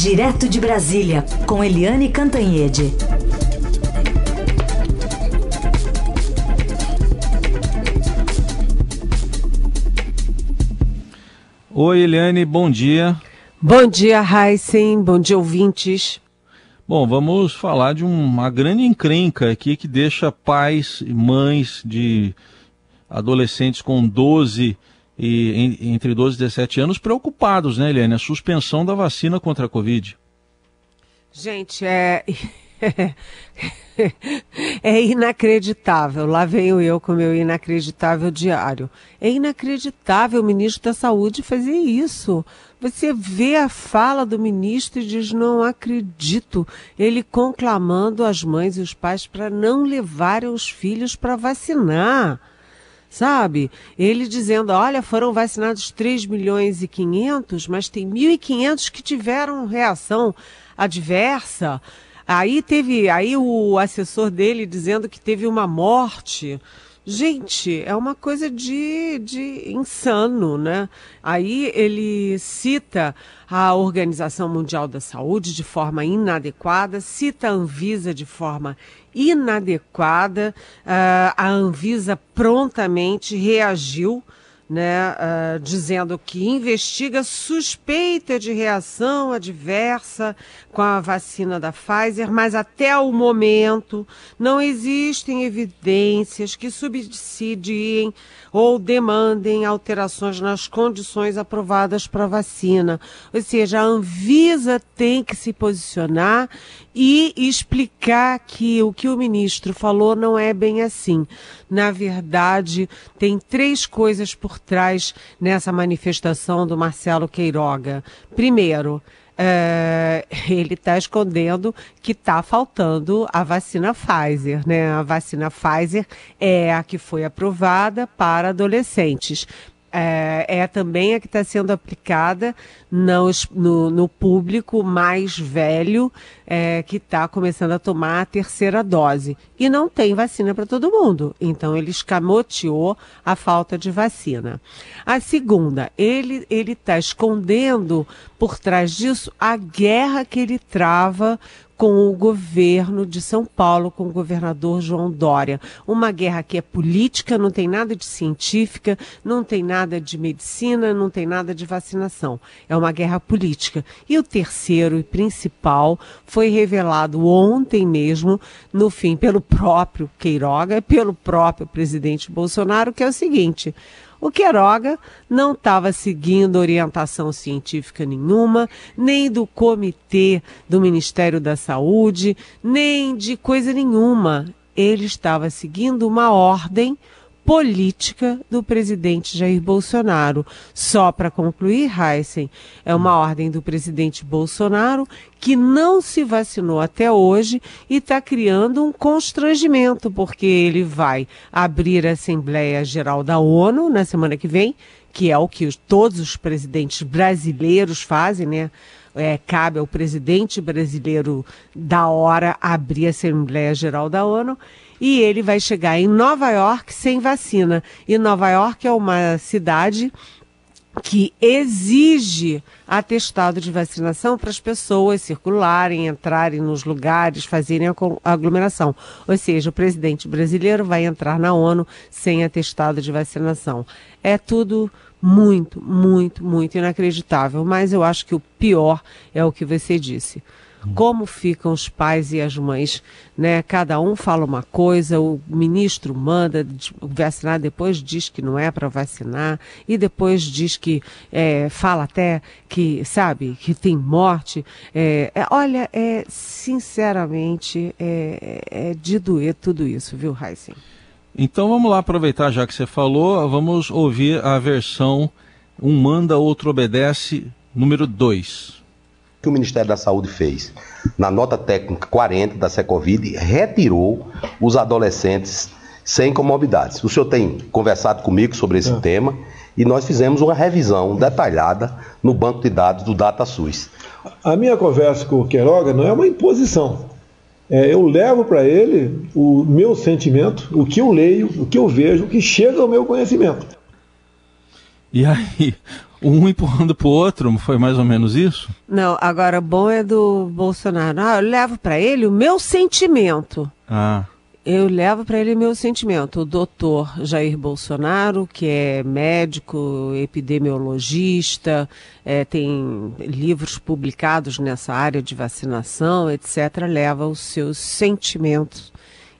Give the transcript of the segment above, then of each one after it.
Direto de Brasília, com Eliane Cantanhede. Oi, Eliane, bom dia. Bom dia, Heisen. Bom dia, ouvintes. Bom, vamos falar de uma grande encrenca aqui que deixa pais e mães de adolescentes com 12 e entre 12 e 17 anos preocupados, né, Eliane? A suspensão da vacina contra a Covid. Gente, é. é inacreditável. Lá venho eu com meu inacreditável diário. É inacreditável o ministro da Saúde fazer isso. Você vê a fala do ministro e diz: Não acredito. Ele conclamando as mães e os pais para não levarem os filhos para vacinar sabe? Ele dizendo, olha, foram vacinados 3 milhões e 500, mas tem 1.500 que tiveram reação adversa. Aí teve, aí o assessor dele dizendo que teve uma morte. Gente, é uma coisa de, de insano, né? Aí ele cita a Organização Mundial da Saúde de forma inadequada, cita a Anvisa de forma inadequada. Uh, a Anvisa prontamente reagiu né, uh, dizendo que investiga suspeita de reação adversa com a vacina da Pfizer, mas até o momento não existem evidências que subsidiem ou demandem alterações nas condições aprovadas para a vacina. Ou seja, a Anvisa tem que se posicionar e explicar que o que o ministro falou não é bem assim. Na verdade, tem três coisas por trás nessa manifestação do Marcelo Queiroga. Primeiro, é, ele está escondendo que está faltando a vacina Pfizer, né? A vacina Pfizer é a que foi aprovada para adolescentes é, é também a que está sendo aplicada no, no, no, público mais velho é, que está começando a tomar a terceira dose. E não tem vacina para todo mundo. Então ele escamoteou a falta de vacina. A segunda, ele está escondendo por trás disso a guerra que ele trava com o governo de São Paulo, com o governador João Dória. Uma guerra que é política, não tem nada de científica, não tem nada de medicina, não tem nada de vacinação. É uma guerra política. E o terceiro e principal foi revelado ontem mesmo, no fim, pelo próprio Queiroga, pelo próprio presidente Bolsonaro, que é o seguinte: o Queiroga não estava seguindo orientação científica nenhuma, nem do comitê do Ministério da Saúde, nem de coisa nenhuma. Ele estava seguindo uma ordem política do presidente Jair Bolsonaro. Só para concluir, Heisen, é uma ordem do presidente Bolsonaro que não se vacinou até hoje e está criando um constrangimento, porque ele vai abrir a Assembleia Geral da ONU na semana que vem, que é o que os, todos os presidentes brasileiros fazem, né? É, cabe ao presidente brasileiro da hora abrir a Assembleia Geral da ONU e ele vai chegar em Nova York sem vacina. E Nova York é uma cidade que exige atestado de vacinação para as pessoas circularem, entrarem nos lugares, fazerem a aglomeração. Ou seja, o presidente brasileiro vai entrar na ONU sem atestado de vacinação. É tudo muito, muito, muito inacreditável. Mas eu acho que o pior é o que você disse como ficam os pais e as mães, né? Cada um fala uma coisa, o ministro manda vacinar, depois diz que não é para vacinar e depois diz que é, fala até que sabe que tem morte. É, é, olha, é sinceramente é, é de doer tudo isso, viu, Heisen? Então vamos lá aproveitar já que você falou, vamos ouvir a versão um manda, outro obedece, número 2 que o Ministério da Saúde fez? Na nota técnica 40 da Secovid, retirou os adolescentes sem comorbidades. O senhor tem conversado comigo sobre esse é. tema e nós fizemos uma revisão detalhada no banco de dados do DataSUS. A minha conversa com o Queiroga não é uma imposição. É, eu levo para ele o meu sentimento, o que eu leio, o que eu vejo, o que chega ao meu conhecimento. E aí, um empurrando pro outro, foi mais ou menos isso? Não, agora bom é do Bolsonaro. Ah, eu levo para ele o meu sentimento. Ah. Eu levo para ele meu sentimento. O doutor Jair Bolsonaro, que é médico, epidemiologista, é, tem livros publicados nessa área de vacinação, etc., leva os seus sentimentos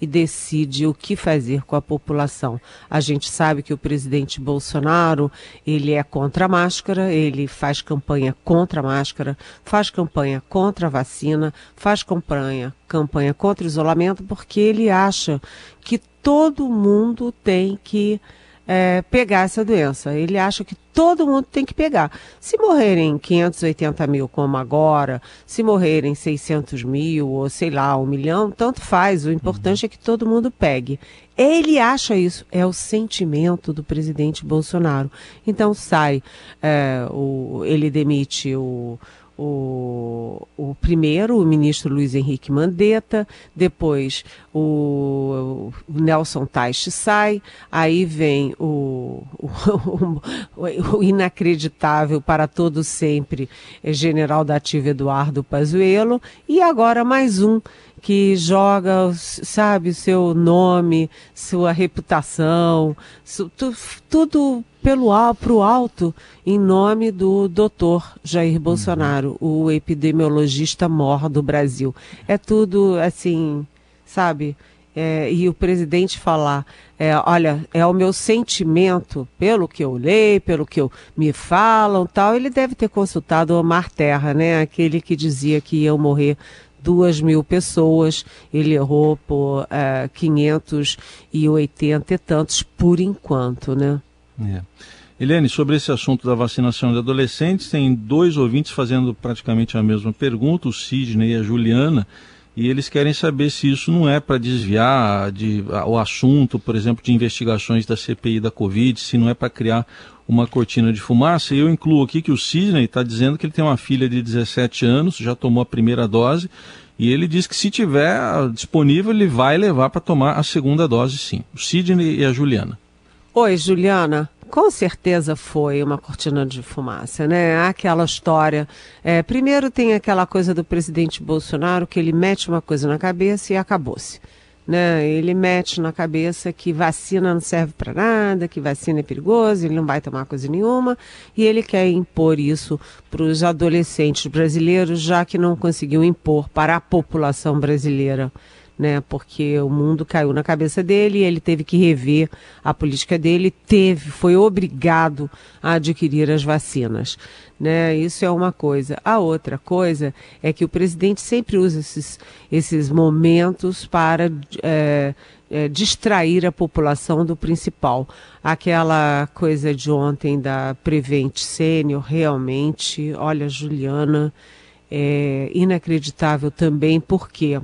e decide o que fazer com a população. A gente sabe que o presidente Bolsonaro, ele é contra a máscara, ele faz campanha contra a máscara, faz campanha contra a vacina, faz campanha, campanha contra o isolamento, porque ele acha que todo mundo tem que é, pegar essa doença. Ele acha que todo mundo tem que pegar. Se morrerem 580 mil, como agora, se morrerem 600 mil, ou sei lá, um milhão, tanto faz. O importante é que todo mundo pegue. Ele acha isso, é o sentimento do presidente Bolsonaro. Então sai, é, o, ele demite o o, o primeiro, o ministro Luiz Henrique Mandetta, depois o, o Nelson Teich sai, aí vem o, o, inacreditável para todo sempre general da ativa Eduardo Pazuello, e agora mais um que joga, sabe, o seu nome, sua reputação, su, tu, tudo pelo pro alto em nome do doutor Jair Bolsonaro, uhum. o epidemiologista mor do Brasil. É tudo assim, sabe? É, e o presidente falar, é, olha, é o meu sentimento, pelo que eu leio, pelo que eu, me falam, tal, ele deve ter consultado o Omar Terra, né? Aquele que dizia que iam morrer duas mil pessoas, ele errou por é, 580 e tantos por enquanto, né? É. Eliane, sobre esse assunto da vacinação de adolescentes, tem dois ouvintes fazendo praticamente a mesma pergunta, o Sidney e a Juliana, e eles querem saber se isso não é para desviar de, a, o assunto, por exemplo, de investigações da CPI da Covid, se não é para criar uma cortina de fumaça. E eu incluo aqui que o Sidney está dizendo que ele tem uma filha de 17 anos, já tomou a primeira dose, e ele diz que se tiver disponível, ele vai levar para tomar a segunda dose, sim. O Sidney e a Juliana. Oi, Juliana. Com certeza foi uma cortina de fumaça, né? Aquela história. É, primeiro tem aquela coisa do presidente Bolsonaro que ele mete uma coisa na cabeça e acabou-se. Né? Ele mete na cabeça que vacina não serve para nada, que vacina é perigoso, ele não vai tomar coisa nenhuma, e ele quer impor isso para os adolescentes brasileiros, já que não conseguiu impor para a população brasileira né? Porque o mundo caiu na cabeça dele ele teve que rever a política dele, teve, foi obrigado a adquirir as vacinas, né? Isso é uma coisa. A outra coisa é que o presidente sempre usa esses, esses momentos para é, é, distrair a população do principal. Aquela coisa de ontem da Prevent Sênior, realmente, olha, Juliana, é inacreditável também, porque quê?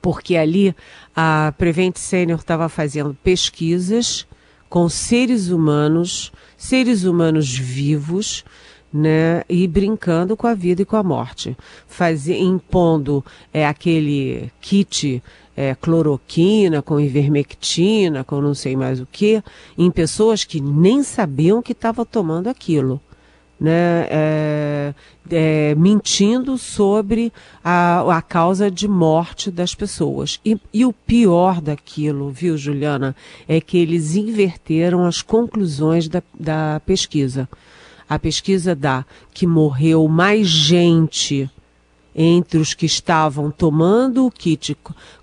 Porque ali a Prevent Senior estava fazendo pesquisas com seres humanos, seres humanos vivos, né, e brincando com a vida e com a morte, fazia, impondo é, aquele kit é, cloroquina, com ivermectina, com não sei mais o que, em pessoas que nem sabiam que estavam tomando aquilo né, é, é, mentindo sobre a, a causa de morte das pessoas. E, e o pior daquilo, viu, Juliana, é que eles inverteram as conclusões da, da pesquisa. A pesquisa dá que morreu mais gente entre os que estavam tomando o kit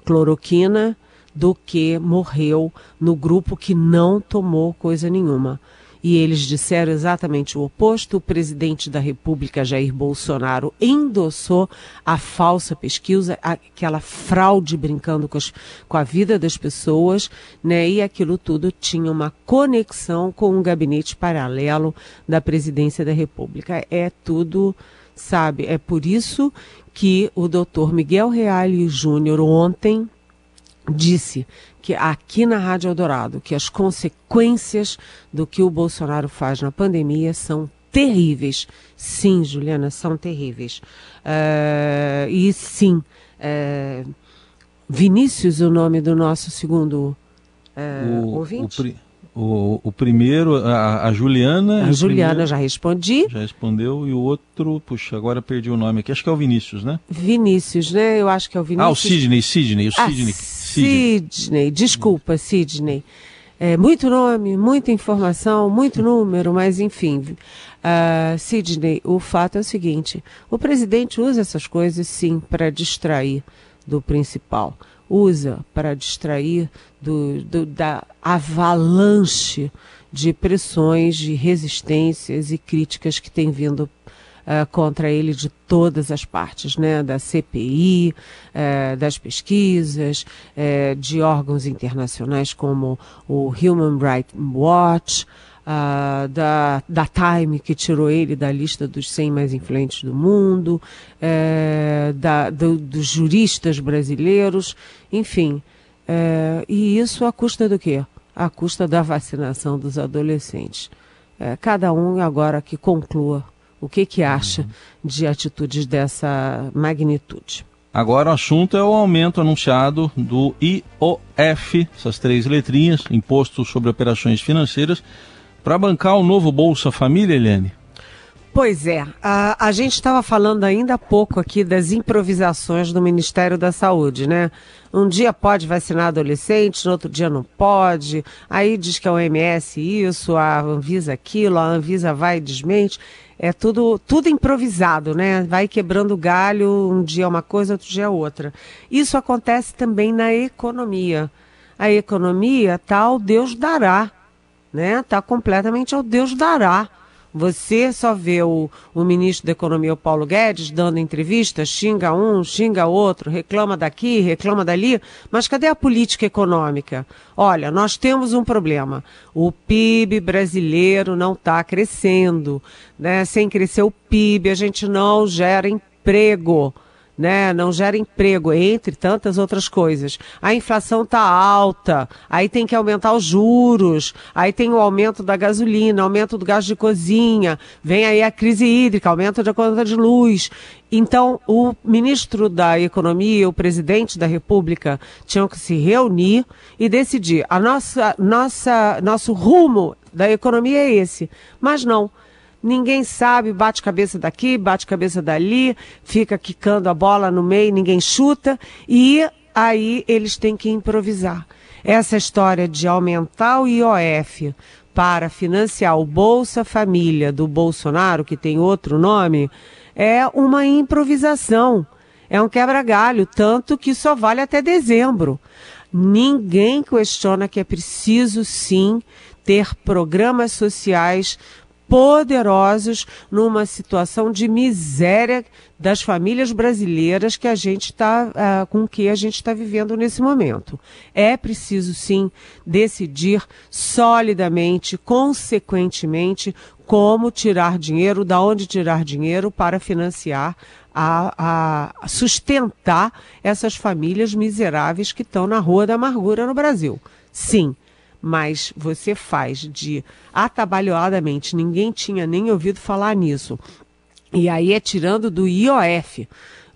cloroquina do que morreu no grupo que não tomou coisa nenhuma e eles disseram exatamente o oposto. O presidente da República, Jair Bolsonaro, endossou a falsa pesquisa, aquela fraude brincando com, as, com a vida das pessoas, né? E aquilo tudo tinha uma conexão com um gabinete paralelo da presidência da República. É tudo, sabe? É por isso que o doutor Miguel Reale Júnior ontem disse que aqui na Rádio Eldorado que as consequências do que o Bolsonaro faz na pandemia são terríveis. Sim, Juliana, são terríveis. Uh, e sim, uh, Vinícius, o nome do nosso segundo uh, o, ouvinte? O, O, o primeiro, a, a Juliana. A Juliana primeiro, já respondi. Já respondeu. E o outro, puxa, agora perdi o nome aqui. Acho que é o Vinícius, né? Vinícius, né? Eu acho que é o Vinícius. Ah, o Sidney, Sidney, o ah, Sidney. Sidney, desculpa, Sidney. É, muito nome, muita informação, muito número, mas enfim. Uh, Sidney, o fato é o seguinte: o presidente usa essas coisas sim para distrair do principal usa para distrair do, do, da avalanche de pressões, de resistências e críticas que tem vindo uh, contra ele de todas as partes, né? da CPI, uh, eh, das pesquisas, uh, de órgãos internacionais como o Human Rights Watch, uh, da, da Time, que tirou ele da lista dos 100 mais influentes do mundo, uh, da, do, dos juristas brasileiros, enfim. Uh, e isso à custa do quê? À custa da vacinação dos adolescentes. É, cada um agora que conclua o que, que acha uhum. de atitudes dessa magnitude. Agora o assunto é o aumento anunciado do IOF, essas três letrinhas, Imposto sobre Operações Financeiras, para bancar o novo Bolsa Família, Eliane? Pois é, a, a gente estava falando ainda há pouco aqui das improvisações do Ministério da Saúde, né? Um dia pode vacinar adolescentes, no outro dia não pode. Aí diz que o OMS isso, a Anvisa aquilo, a Anvisa vai e desmente. É tudo, tudo improvisado, né? Vai quebrando galho, um dia é uma coisa, outro dia é outra. Isso acontece também na economia. A economia tal Deus dará né? Está completamente ao Deus dará. Você só vê o, o ministro da Economia, o Paulo Guedes, dando entrevista, xinga um, xinga outro, reclama daqui, reclama dali, mas cadê a política econômica? Olha, nós temos um problema. O PIB brasileiro não está crescendo. Né? Sem crescer o PIB, a gente não gera emprego né? Não gera emprego, entre tantas outras coisas. A inflação está alta, aí tem que aumentar os juros, aí tem o aumento da gasolina, aumento do gás de cozinha, vem aí a crise hídrica, aumento da conta de luz. Então, o ministro da Economia, o presidente da República, tinham que se reunir e decidir. A nossa, nossa, nosso rumo da economia é esse. Mas não ninguém sabe, bate cabeça daqui, bate cabeça dali, fica quicando a bola no meio, ninguém chuta, e aí eles têm que improvisar. Essa história de aumentar o IOF para financiar o Bolsa Família do Bolsonaro, que tem outro nome, é uma improvisação. É um quebra-galho, tanto que só vale até dezembro. Ninguém questiona que é preciso sim ter programas sociais poderosos numa situação de miséria das famílias brasileiras que a gente está uh, com que a gente está vivendo nesse momento. É preciso sim decidir solidamente, consequentemente, como tirar dinheiro, da onde tirar dinheiro para financiar a, a sustentar essas famílias miseráveis que estão na rua da amargura no Brasil. Sim mas você faz de atabalhoadamente, ninguém tinha nem ouvido falar nisso. E aí é tirando do IOF.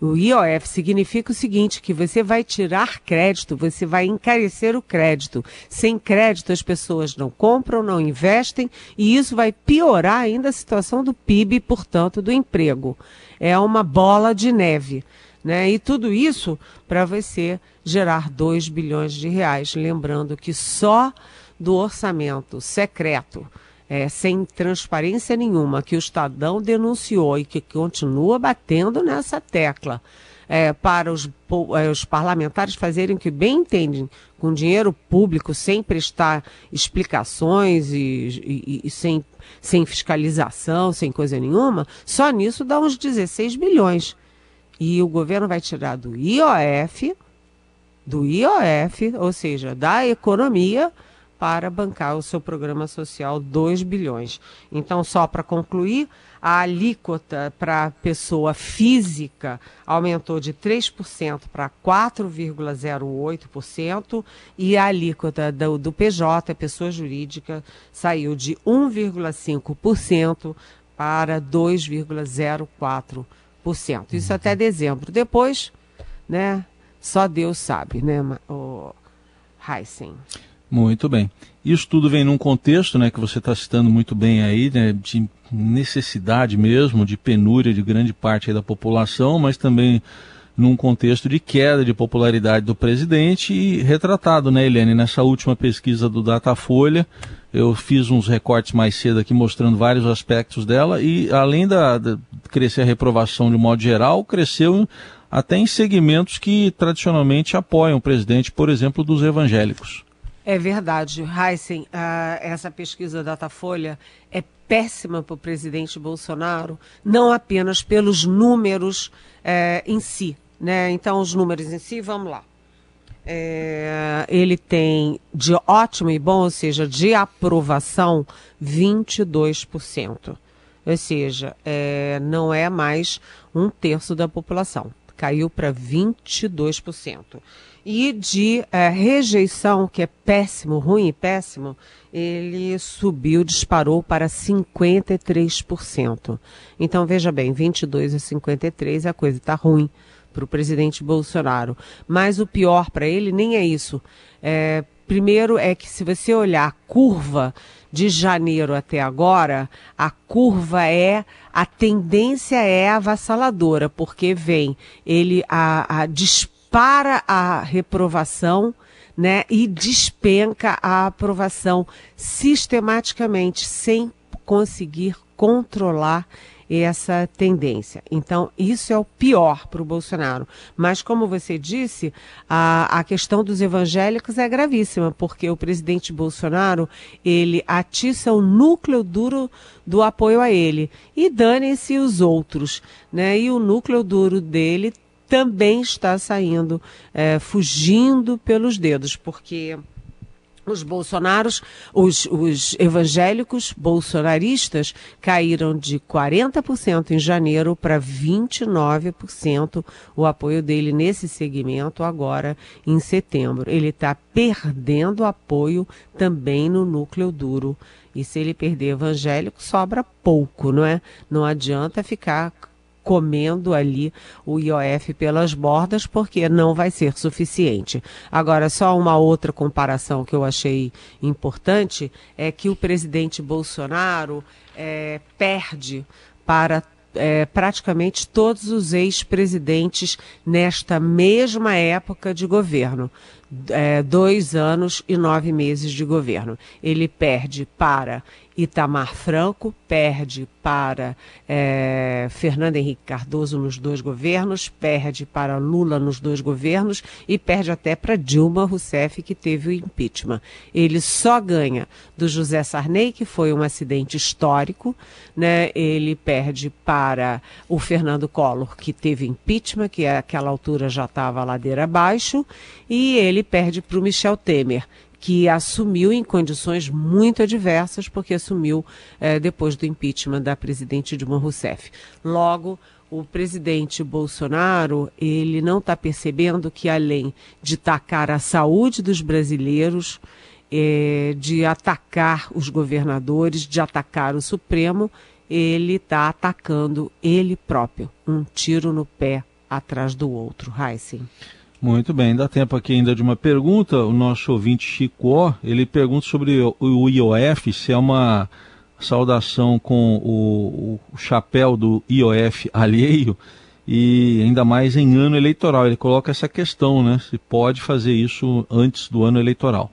O IOF significa o seguinte, que você vai tirar crédito, você vai encarecer o crédito. Sem crédito as pessoas não compram, não investem e isso vai piorar ainda a situação do PIB, portanto, do emprego. É uma bola de neve. Né? E tudo isso para você gerar 2 bilhões de reais. Lembrando que só do orçamento secreto, é, sem transparência nenhuma, que o Estadão denunciou e que continua batendo nessa tecla. É, para os, é, os, parlamentares fazerem o que bem entendem, com dinheiro público, sem prestar explicações e, e, e, sem, sem fiscalização, sem coisa nenhuma, só nisso dá uns 16 bilhões. E o governo vai tirar do IOF, do IOF, ou seja, da economia, para bancar o seu programa social 2 bilhões. Então, só para concluir, a alíquota para pessoa física aumentou de 3% para 4,08% e a alíquota do, do PJ, pessoa jurídica, saiu de 1,5% para 2,04%. Isso até dezembro. Depois, né, só Deus sabe, né, o Heisen. Muito bem. Isso tudo vem num contexto, né, que você está citando muito bem aí, né, de necessidade mesmo, de penúria de grande parte da população, mas também num contexto de queda de popularidade do presidente e retratado, né, Eliane, nessa última pesquisa do Datafolha, eu fiz uns recortes mais cedo aqui mostrando vários aspectos dela e além da, da crescer a reprovação de modo geral, cresceu até em segmentos que tradicionalmente apoiam o presidente, por exemplo, dos evangélicos. É verdade, Heisen, uh, essa pesquisa Datafolha é péssima para o presidente Bolsonaro, não apenas pelos números uh, em si. Né? Então, os números em si, vamos lá. É, ele tem de ótimo e bom, ou seja, de aprovação, 22%. Ou seja, é, não é mais um terço da população. Caiu para 22% e de é, rejeição, que é péssimo, ruim e péssimo, ele subiu, disparou para 53%. Então, veja bem, 22 a 53, a coisa está ruim para o presidente Bolsonaro. Mas o pior para ele nem é isso. É, primeiro é que se você olhar a curva de janeiro até agora, a curva é, a tendência é avassaladora, porque vem ele a, a para a reprovação, né, e despenca a aprovação sistematicamente sem conseguir controlar essa tendência. Então, isso é o pior para o Bolsonaro. Mas, como você disse, a, a questão dos evangélicos é gravíssima, porque o presidente Bolsonaro, ele atiça o núcleo duro do apoio a ele. E dane-se os outros, né? E o núcleo duro dele também está saindo, é, fugindo pelos dedos, porque os bolsonaros, os, os, evangélicos bolsonaristas caíram de 40% em janeiro para 29% o apoio dele nesse segmento agora em setembro. Ele está perdendo apoio também no núcleo duro. E se ele perder evangélico, sobra pouco, não é? Não adianta ficar comendo ali o IOF pelas bordas, porque não vai ser suficiente. Agora, só uma outra comparação que eu achei importante é que o presidente Bolsonaro é, perde para é, praticamente todos os ex-presidentes nesta mesma época de governo. É, dois anos e nove meses de governo. Ele perde para Itamar Franco perde para é, Fernando Henrique Cardoso nos dois governos, perde para Lula nos dois governos e perde até para Dilma Rousseff, que teve o impeachment. Ele só ganha do José Sarney, que foi um acidente histórico, né? ele perde para o Fernando Collor, que teve impeachment, que àquela altura já estava ladeira abaixo, e ele perde para o Michel Temer, que assumiu em condições muito adversas, porque assumiu eh, depois do impeachment da presidente Dilma Rousseff. Logo, o presidente Bolsonaro, ele não está percebendo que além de tacar a saúde dos brasileiros, eh, de atacar os governadores, de atacar o Supremo, ele está atacando ele próprio. Um tiro no pé atrás do outro. Heisen. Muito bem, dá tempo aqui ainda de uma pergunta. O nosso ouvinte Chico, ele pergunta sobre o IOF, se é uma saudação com o, o chapéu do IOF alheio e ainda mais em ano eleitoral. Ele coloca essa questão, né? Se pode fazer isso antes do ano eleitoral.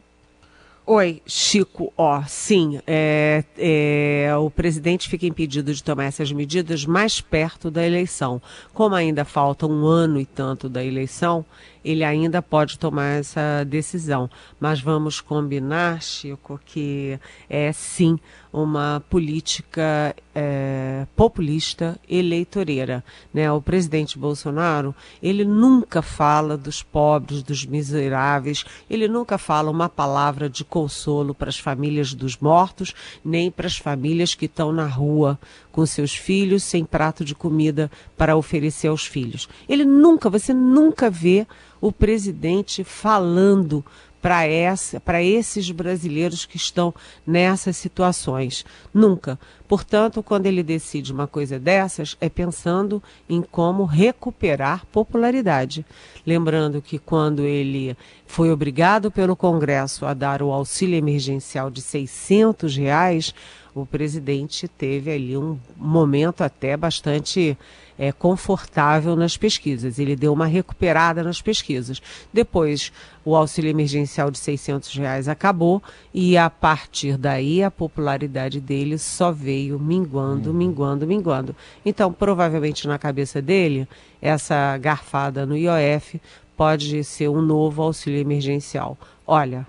Oi, Chico. Ó, sim, é, é, o presidente fica impedido de tomar essas medidas mais perto da eleição. Como ainda falta um ano e tanto da eleição, ele ainda pode tomar essa decisão. Mas vamos combinar, Chico, que é sim uma política é, populista eleitoreira. Né? O presidente Bolsonaro, ele nunca fala dos pobres, dos miseráveis, ele nunca fala uma palavra de consolo para as famílias dos mortos, nem para as famílias que estão na rua com seus filhos, sem prato de comida para oferecer aos filhos. Ele nunca, você nunca vê o presidente falando para esses brasileiros que estão nessas situações. Nunca. Portanto, quando ele decide uma coisa dessas, é pensando em como recuperar popularidade. Lembrando que quando ele foi obrigado pelo Congresso a dar o auxílio emergencial de 600 reais, o presidente teve ali um momento até bastante é, confortável nas pesquisas. Ele deu uma recuperada nas pesquisas. Depois, o auxílio emergencial de 600 reais acabou e a partir daí a popularidade dele só veio minguando, minguando, minguando. Então, provavelmente na cabeça dele, essa garfada no IOF pode ser um novo auxílio emergencial. Olha,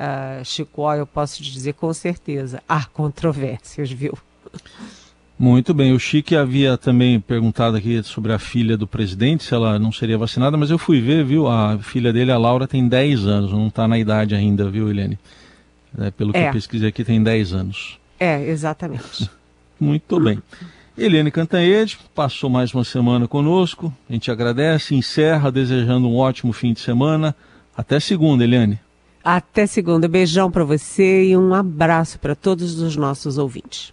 uh, Chico, eu posso te dizer com certeza, há controvérsias, viu? Muito bem. O Chique havia também perguntado aqui sobre a filha do presidente, se ela não seria vacinada, mas eu fui ver, viu? A filha dele, a Laura, tem 10 anos, não está na idade ainda, viu, Helene? É, pelo que é. eu pesquisei aqui, tem 10 anos. É, exatamente. Muito bem. Eliane Cantanhede passou mais uma semana conosco. A gente agradece, encerra desejando um ótimo fim de semana. Até segunda, Eliane. Até segunda. Beijão para você e um abraço para todos os nossos ouvintes.